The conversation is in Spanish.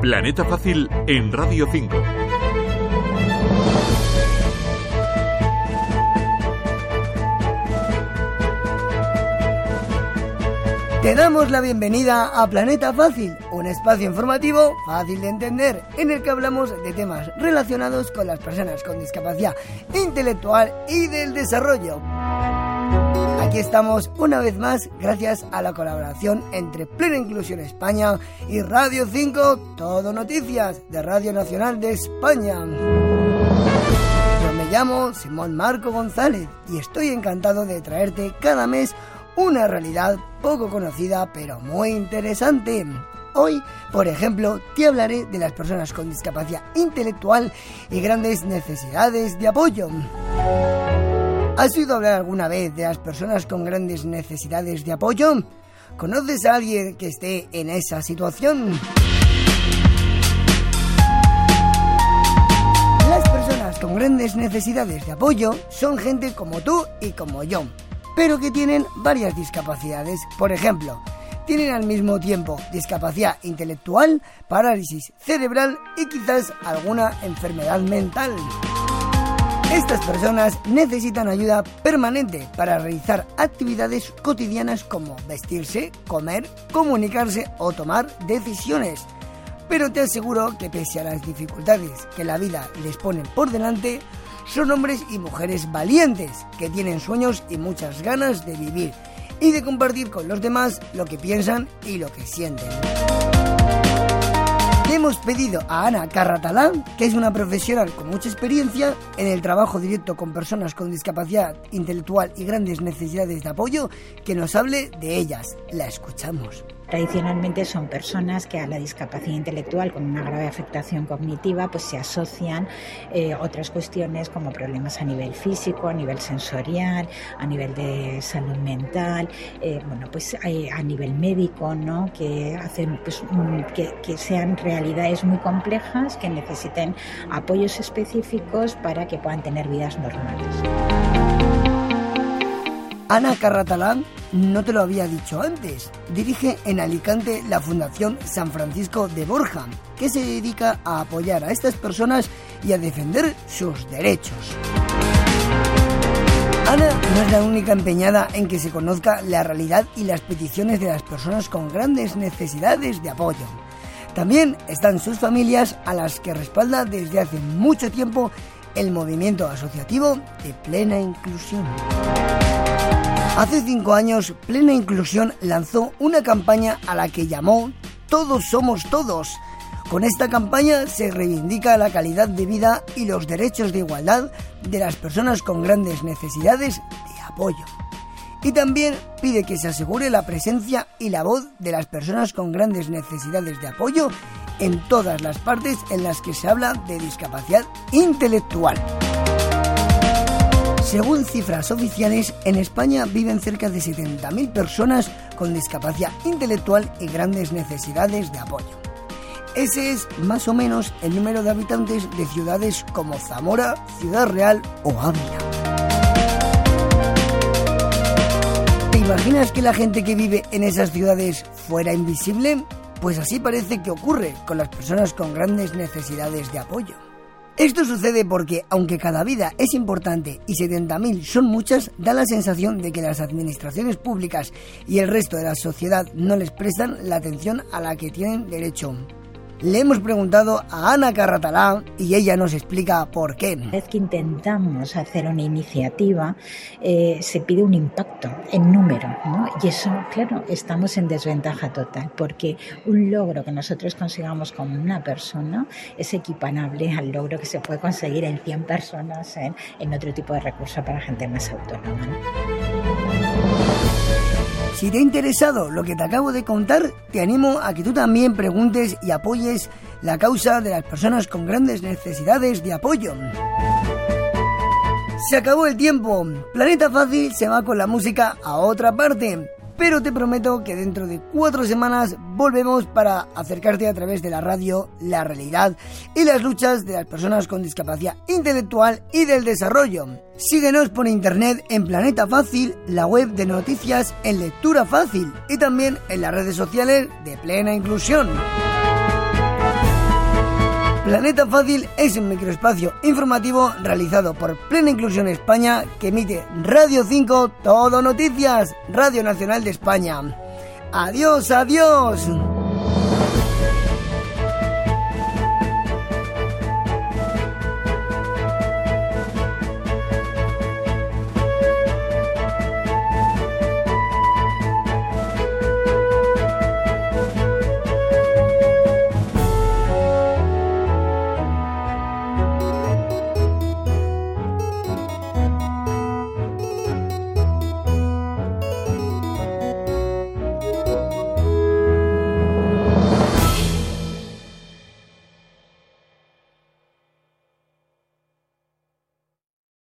Planeta Fácil en Radio 5. Te damos la bienvenida a Planeta Fácil, un espacio informativo fácil de entender en el que hablamos de temas relacionados con las personas con discapacidad intelectual y del desarrollo. Aquí estamos una vez más gracias a la colaboración entre Plena Inclusión España y Radio 5, Todo Noticias de Radio Nacional de España. Yo me llamo Simón Marco González y estoy encantado de traerte cada mes una realidad poco conocida pero muy interesante. Hoy, por ejemplo, te hablaré de las personas con discapacidad intelectual y grandes necesidades de apoyo. ¿Has oído hablar alguna vez de las personas con grandes necesidades de apoyo? ¿Conoces a alguien que esté en esa situación? Las personas con grandes necesidades de apoyo son gente como tú y como yo, pero que tienen varias discapacidades. Por ejemplo, tienen al mismo tiempo discapacidad intelectual, parálisis cerebral y quizás alguna enfermedad mental. Estas personas necesitan ayuda permanente para realizar actividades cotidianas como vestirse, comer, comunicarse o tomar decisiones. Pero te aseguro que pese a las dificultades que la vida les pone por delante, son hombres y mujeres valientes que tienen sueños y muchas ganas de vivir y de compartir con los demás lo que piensan y lo que sienten hemos pedido a Ana Carratalán, que es una profesional con mucha experiencia en el trabajo directo con personas con discapacidad intelectual y grandes necesidades de apoyo, que nos hable de ellas. La escuchamos. Tradicionalmente son personas que a la discapacidad intelectual con una grave afectación cognitiva pues se asocian eh, otras cuestiones como problemas a nivel físico, a nivel sensorial, a nivel de salud mental, eh, bueno pues eh, a nivel médico, ¿no? que hacen pues, que, que sean realidades muy complejas que necesiten apoyos específicos para que puedan tener vidas normales. Ana Carratalán no te lo había dicho antes. Dirige en Alicante la Fundación San Francisco de Borja, que se dedica a apoyar a estas personas y a defender sus derechos. Ana no es la única empeñada en que se conozca la realidad y las peticiones de las personas con grandes necesidades de apoyo. También están sus familias a las que respalda desde hace mucho tiempo el movimiento asociativo de plena inclusión. Hace cinco años, Plena Inclusión lanzó una campaña a la que llamó Todos somos todos. Con esta campaña se reivindica la calidad de vida y los derechos de igualdad de las personas con grandes necesidades de apoyo. Y también pide que se asegure la presencia y la voz de las personas con grandes necesidades de apoyo en todas las partes en las que se habla de discapacidad intelectual. Según cifras oficiales, en España viven cerca de 70.000 personas con discapacidad intelectual y grandes necesidades de apoyo. Ese es más o menos el número de habitantes de ciudades como Zamora, Ciudad Real o Ávila. ¿Te imaginas que la gente que vive en esas ciudades fuera invisible? Pues así parece que ocurre con las personas con grandes necesidades de apoyo. Esto sucede porque, aunque cada vida es importante y 70.000 son muchas, da la sensación de que las administraciones públicas y el resto de la sociedad no les prestan la atención a la que tienen derecho. Le hemos preguntado a Ana Carratalá y ella nos explica por qué. Cada vez que intentamos hacer una iniciativa, eh, se pide un impacto en número, ¿no? Y eso, claro, estamos en desventaja total, porque un logro que nosotros consigamos con una persona es equiparable al logro que se puede conseguir en 100 personas en, en otro tipo de recurso para gente más autónoma. Si te ha interesado lo que te acabo de contar, te animo a que tú también preguntes y apoyes la causa de las personas con grandes necesidades de apoyo. Se acabó el tiempo. Planeta Fácil se va con la música a otra parte pero te prometo que dentro de cuatro semanas volvemos para acercarte a través de la radio la realidad y las luchas de las personas con discapacidad intelectual y del desarrollo. Síguenos por internet en Planeta Fácil, la web de noticias en Lectura Fácil y también en las redes sociales de Plena Inclusión. Planeta Fácil es un microespacio informativo realizado por Plena Inclusión España que emite Radio 5 Todo Noticias, Radio Nacional de España. Adiós, adiós.